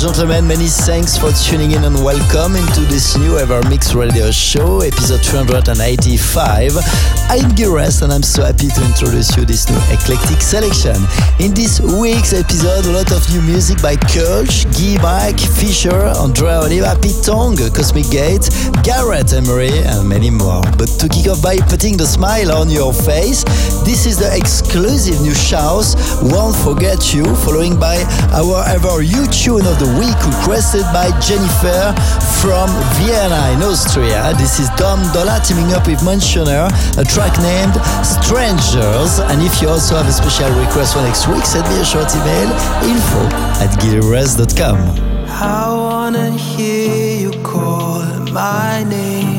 Gentlemen, many thanks for tuning in and welcome into this new EverMix Radio Show, episode 385. I'm Gires and I'm so happy to introduce you this new eclectic selection. In this week's episode, a lot of new music by Kölsch, Guy Mike, Fisher, Andrea Oliva, Pete Tong, Cosmic Gate, Garrett Emery, and many more. But to kick off by putting the smile on your face, this is the exclusive new shows, Won't Forget You, following by our ever you tune of the week requested by Jennifer from Vienna in Austria. This is Dom Dolla teaming up with Mansionair, a track named Strangers. And if you also have a special request for next week, send me a short email info at gilres.com. I wanna hear you call my name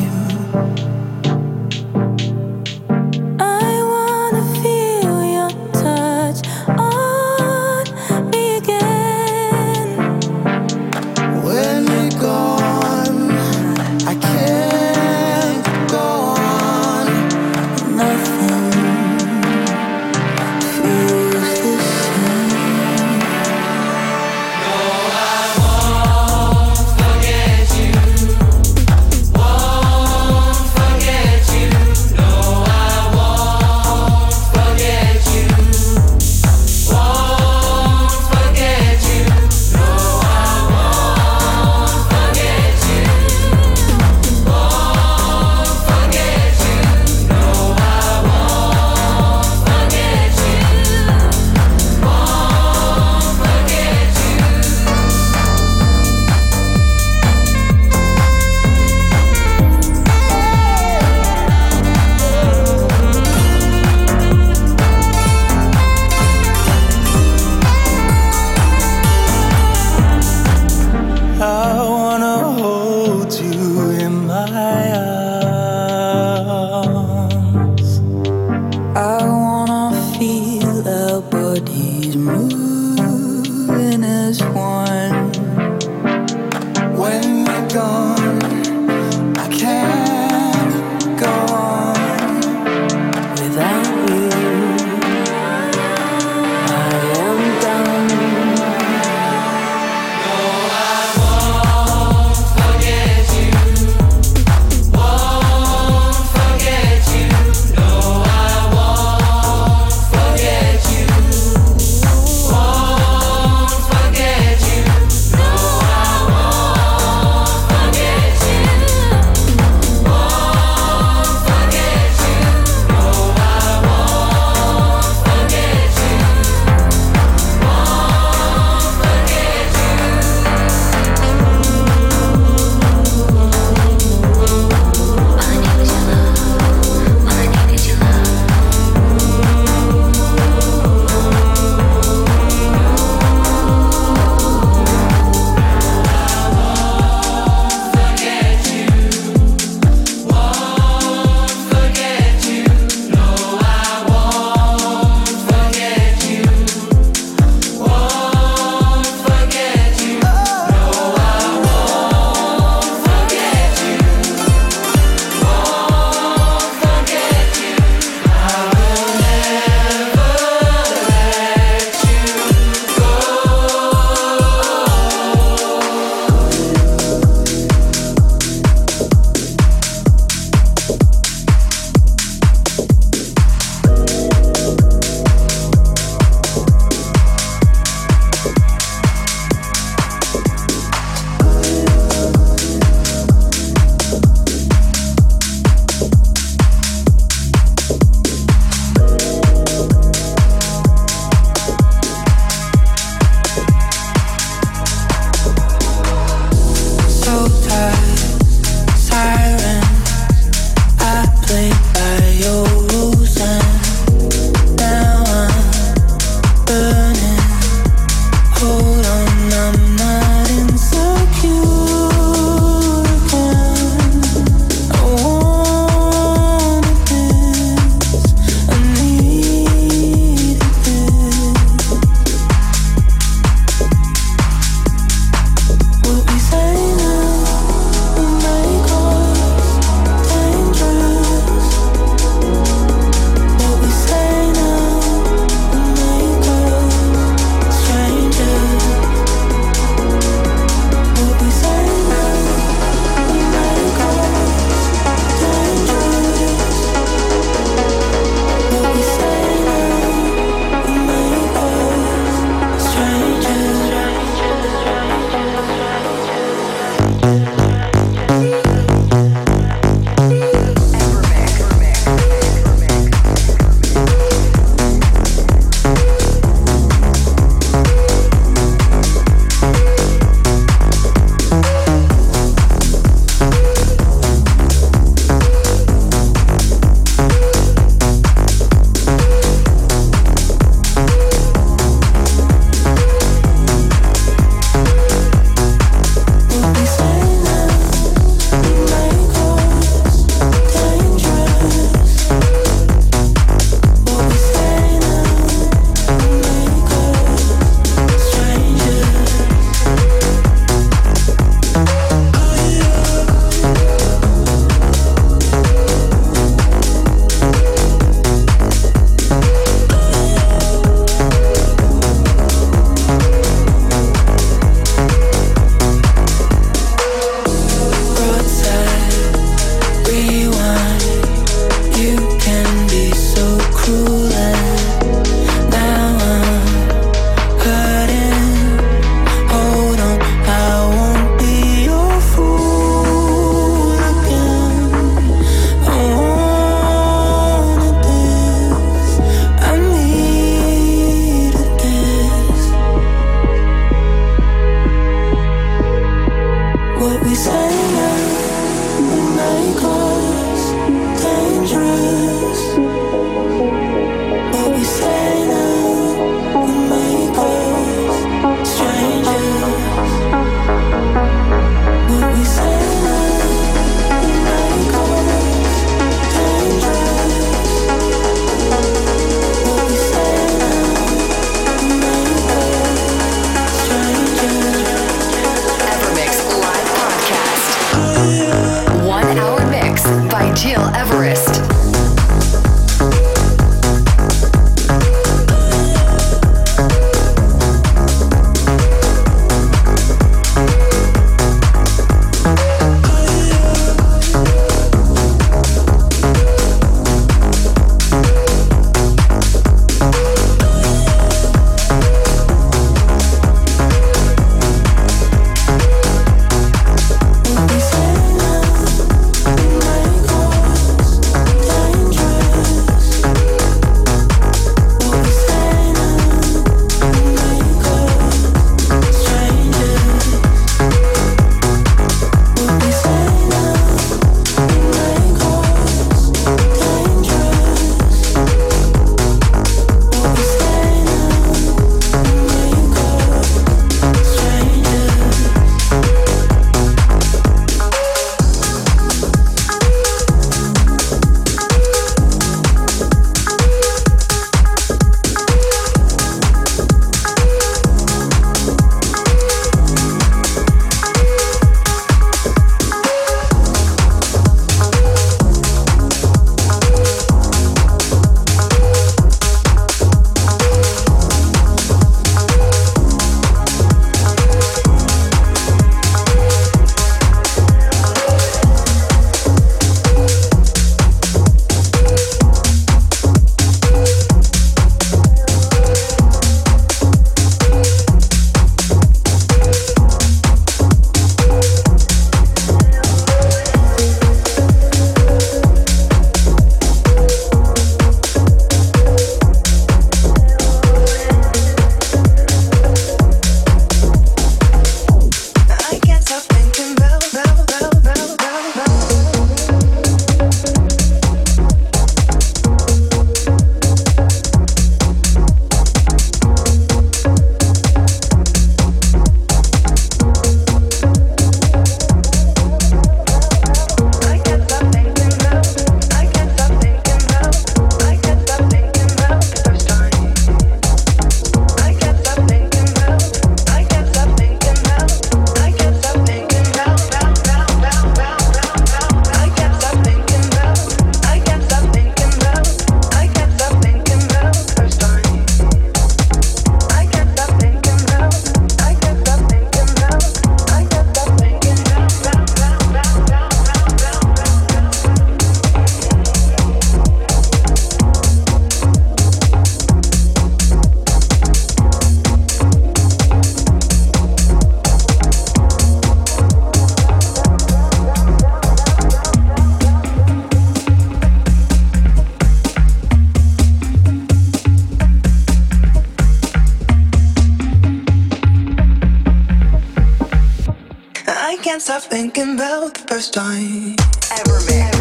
I can't stop thinking about the first time ever met.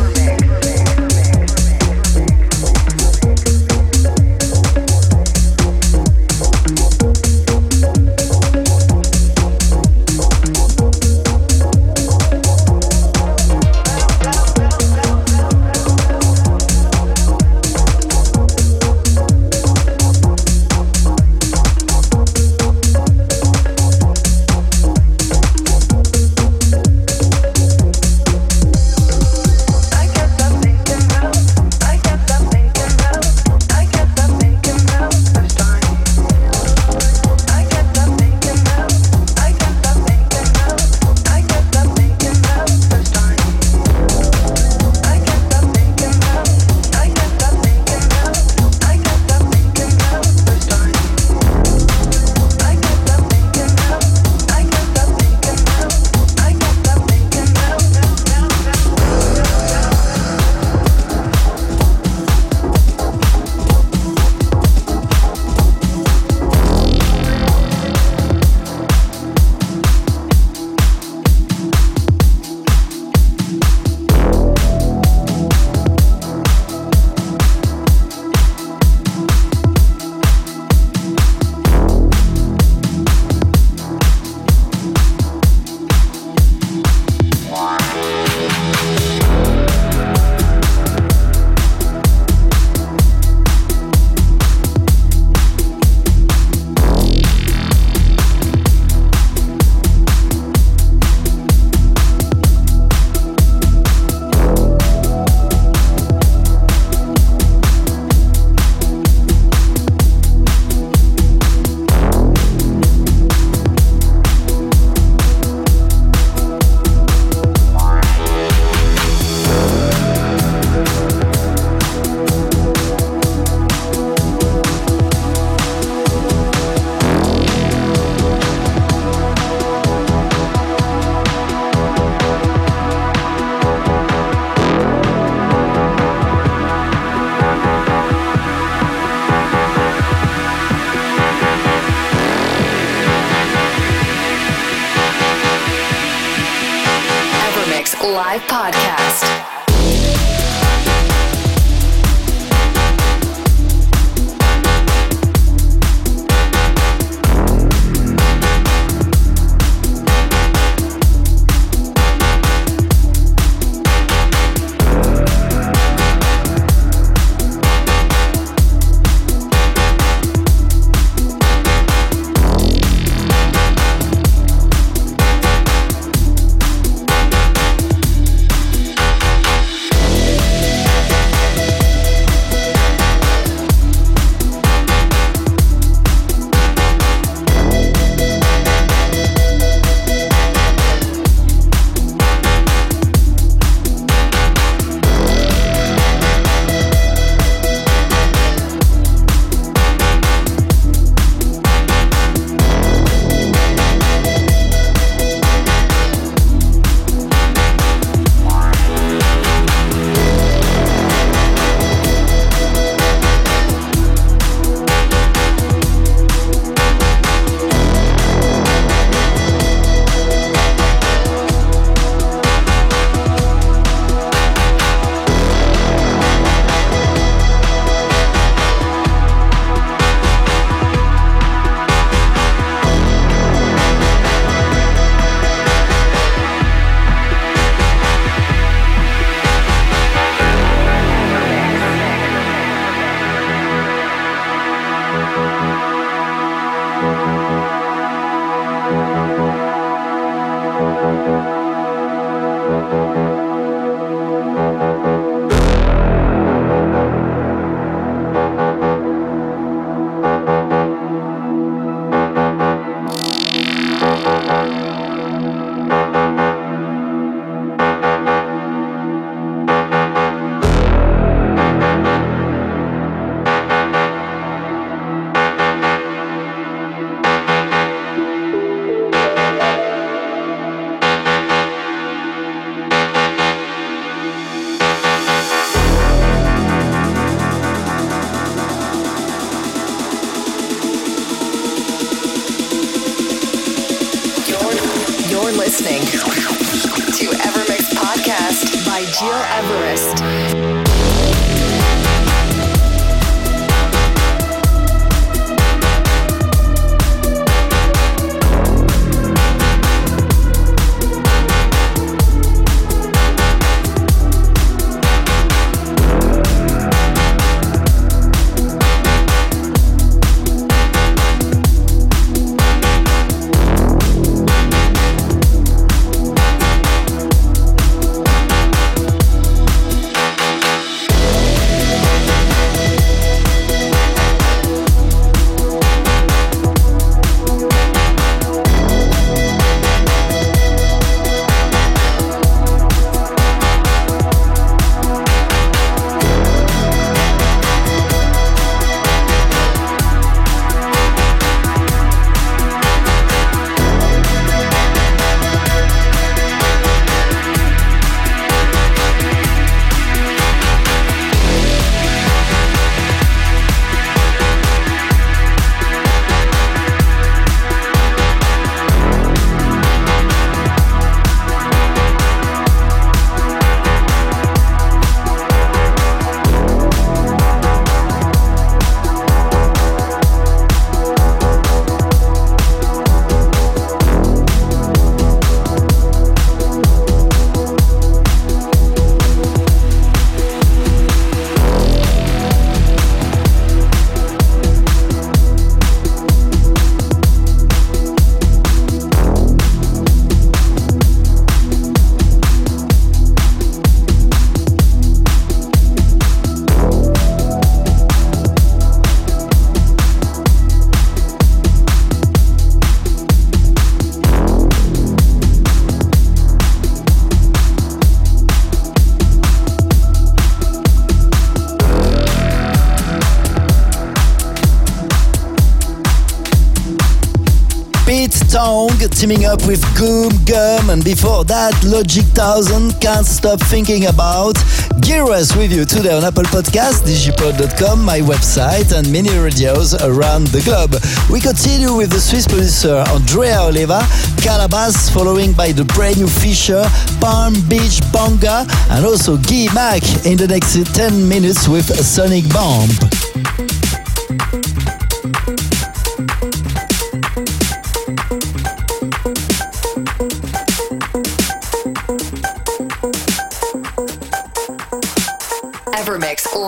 Teaming up with Goom Gum, and before that, Logic 1000 Can't Stop Thinking About. Giras with you today on Apple Podcast, digipod.com, my website, and many radios around the globe. We continue with the Swiss producer Andrea Oliva, Calabas, following by the brand new Fisher, Palm Beach Bonga, and also Guy Mac in the next 10 minutes with Sonic Bomb.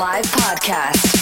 Live Podcast.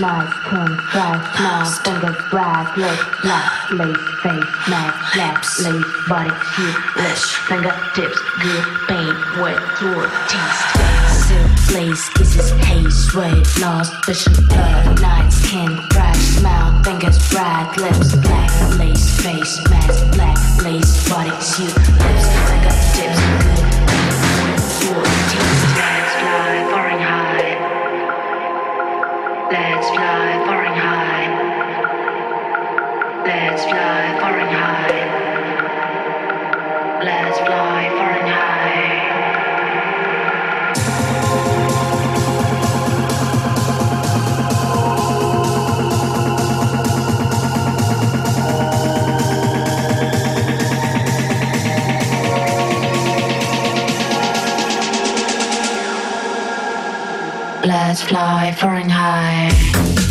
Nice, come, drive, smile, fingers, brag, lip, black, lace, face, mask, laps, lace, body, shoot, lips, fingertips, good, pain, wet, floor, taste, silk, lace, kisses, haze, sweat, lost, vision, blood, night, skin, fresh, smile, fingers, brag, lips, black, lace, face, mask, black, lace, body, shoot, lips, fingertips, good, Let's fly foreign high.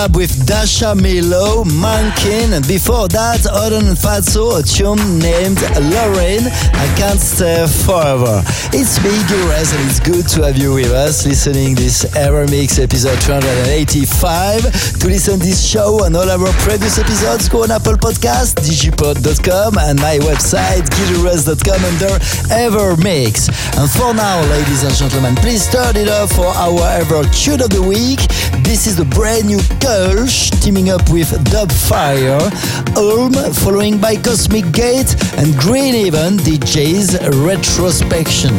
Fortnite with Dasha Mankin, and before that, Odin Fatso, a tune named Lorraine, I Can't Stay uh, Forever. It's Gires, and it's good to have you with us listening this EverMix episode 285. To listen this show and all our previous episodes, go on Apple Podcast, digipod.com, and my website, gilures.com under Ever Mix. And for now, ladies and gentlemen, please turn it up for our Ever Tune of the Week. This is the brand new Kölsch teaming up with Dubfire, Ulm following by Cosmic Gate, and Green Haven DJ's Retrospection.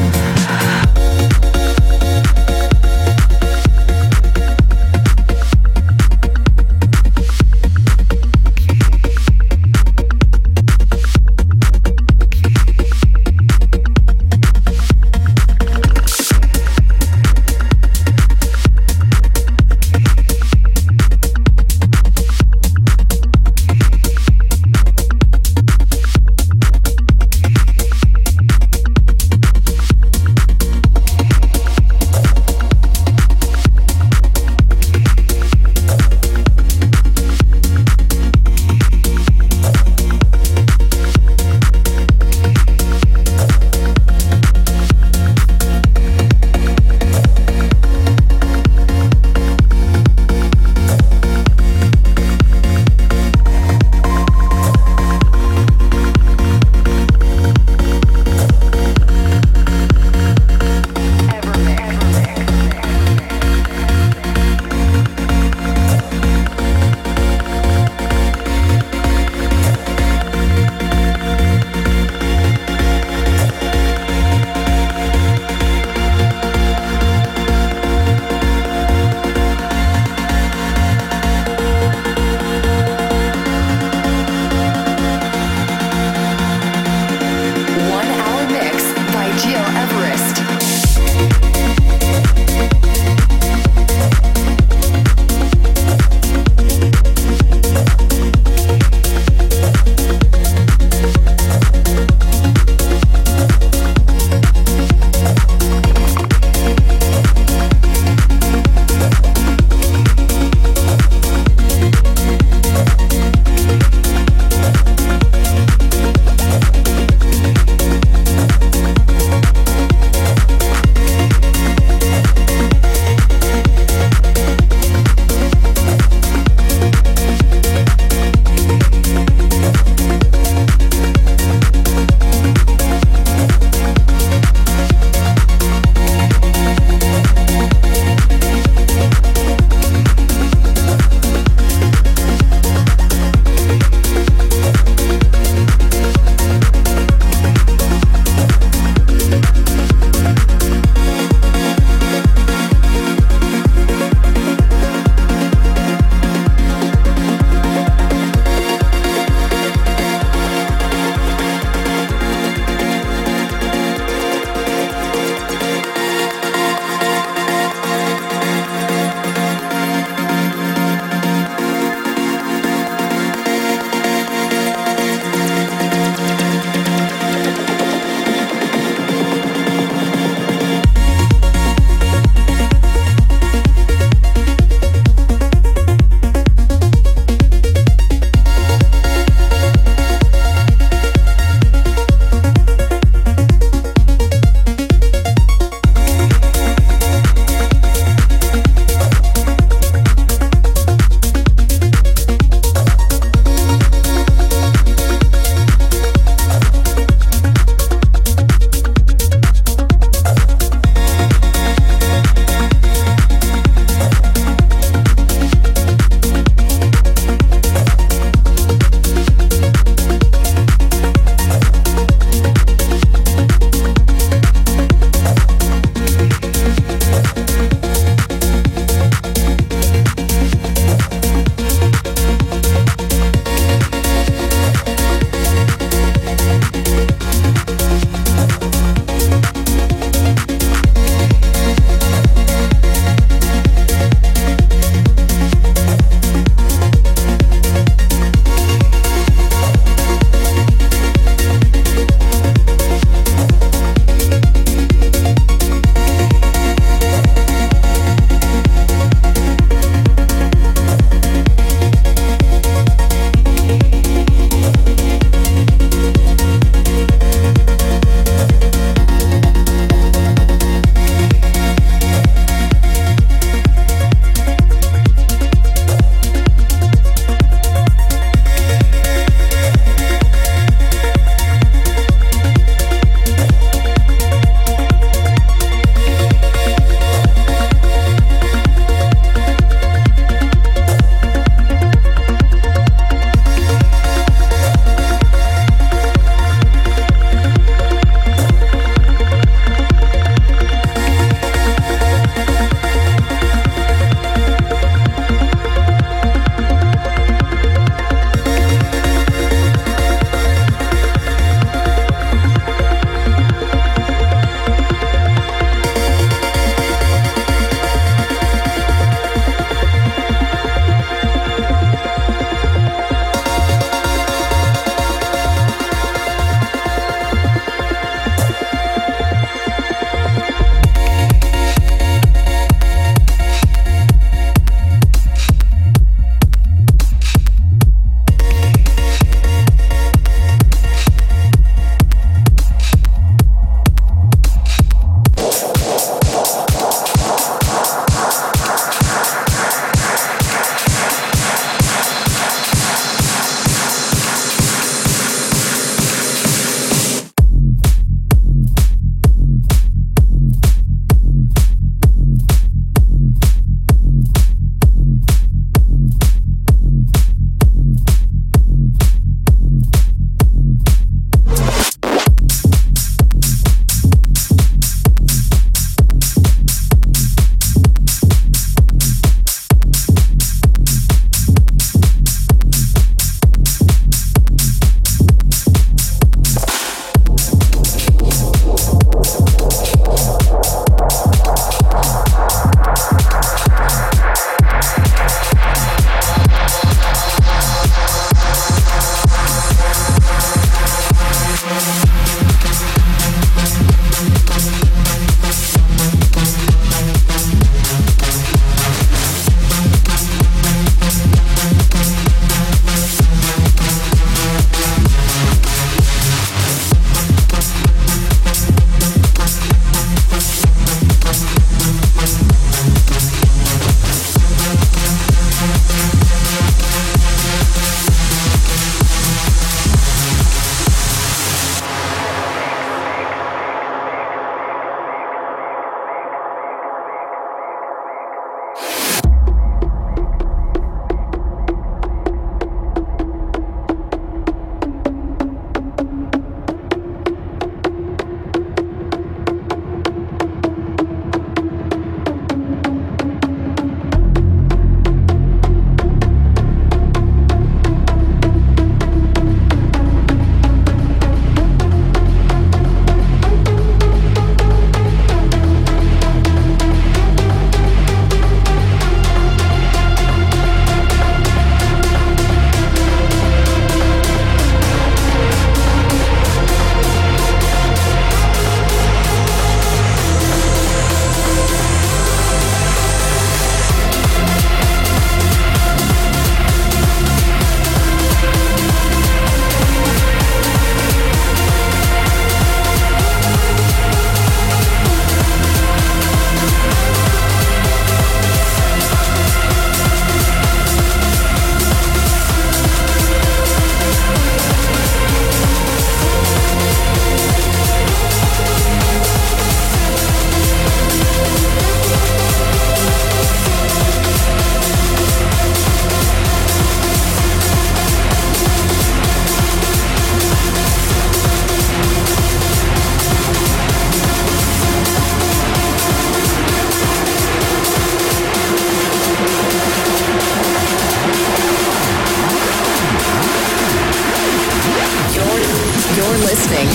listening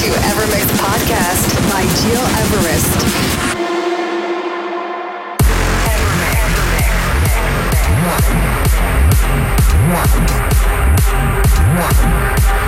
to Evermix Podcast by Gil Everest. Evermix. Evermix. Evermix.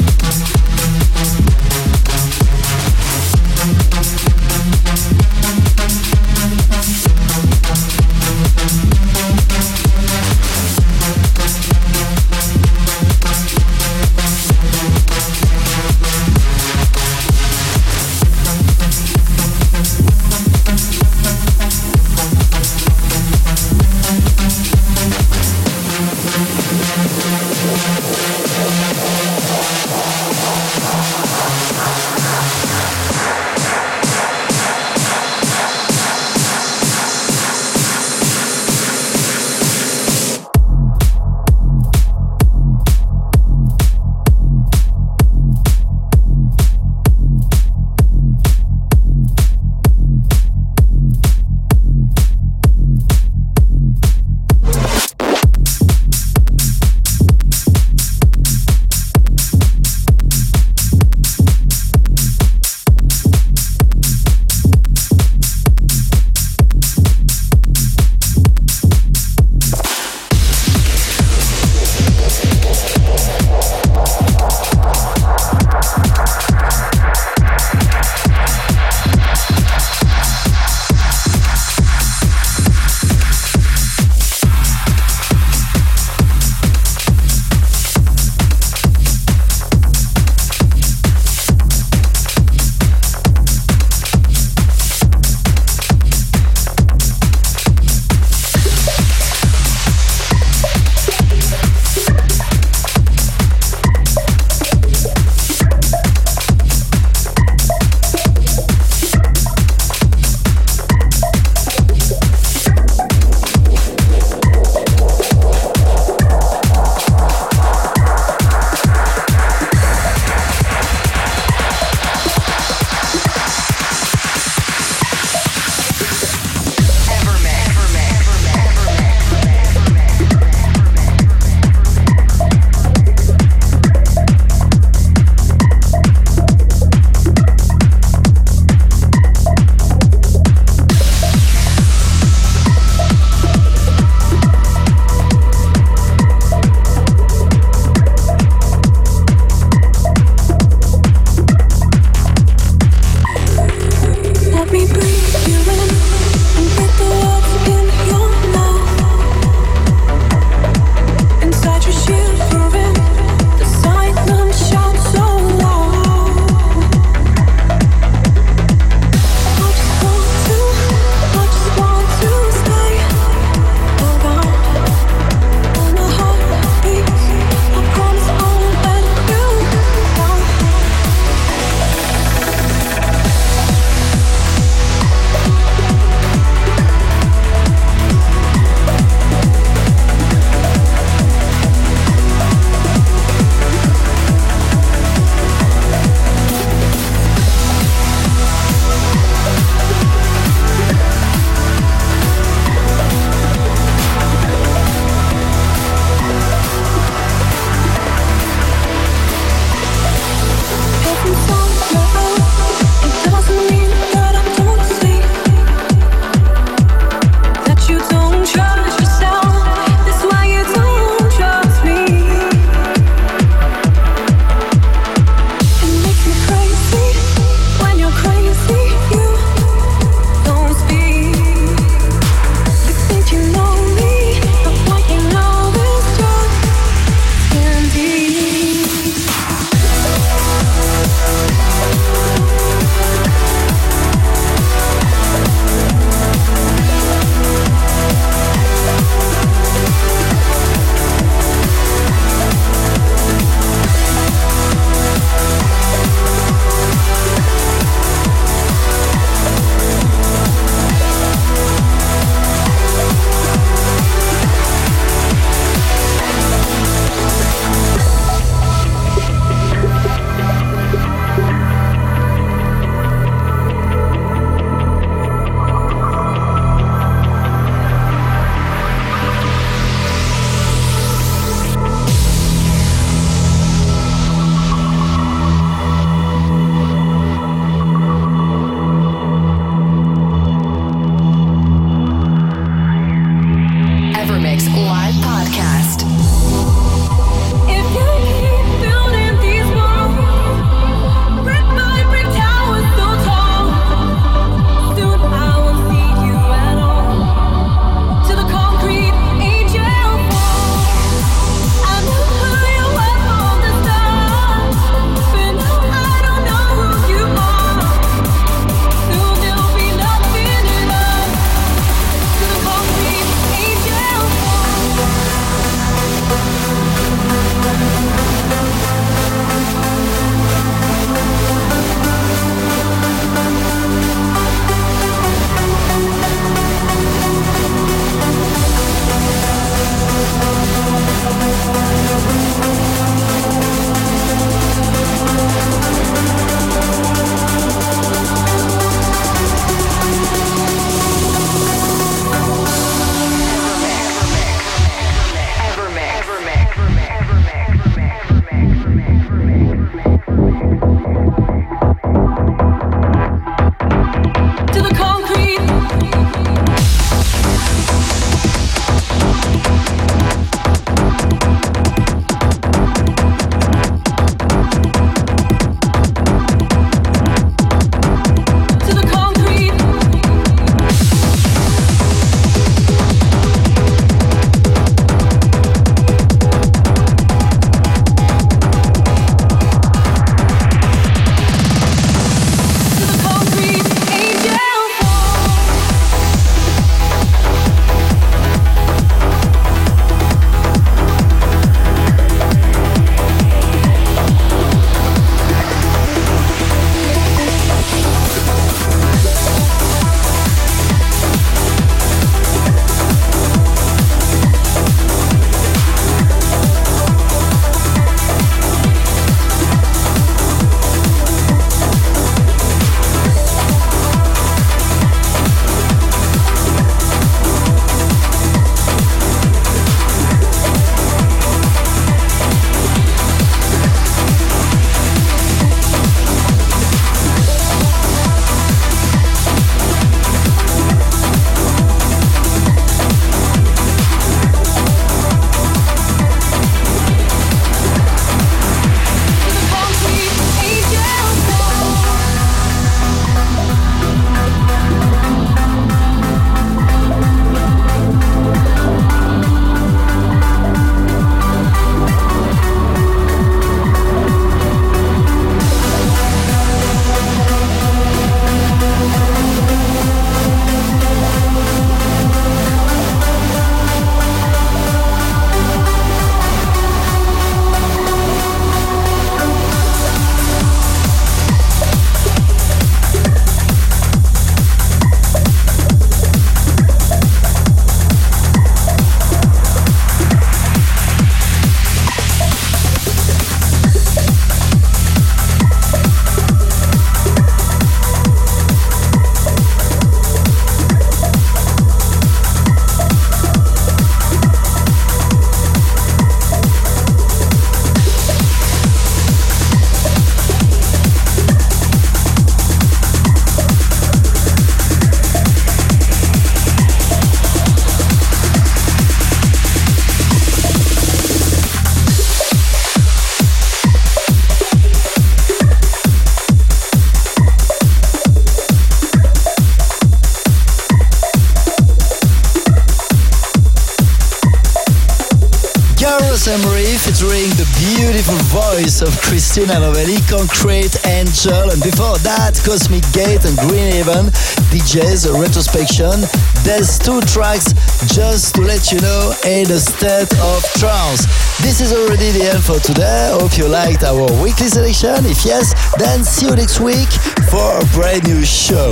Emery featuring the beautiful voice of Christina Novelli, Concrete Angel, and before that, Cosmic Gate and Green Haven, DJ's Retrospection. There's two tracks just to let you know in a state of trance. This is already the end for today. Hope you liked our weekly selection. If yes, then see you next week for a brand new show.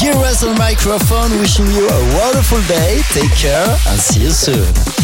Gear on microphone, wishing you a wonderful day. Take care and see you soon.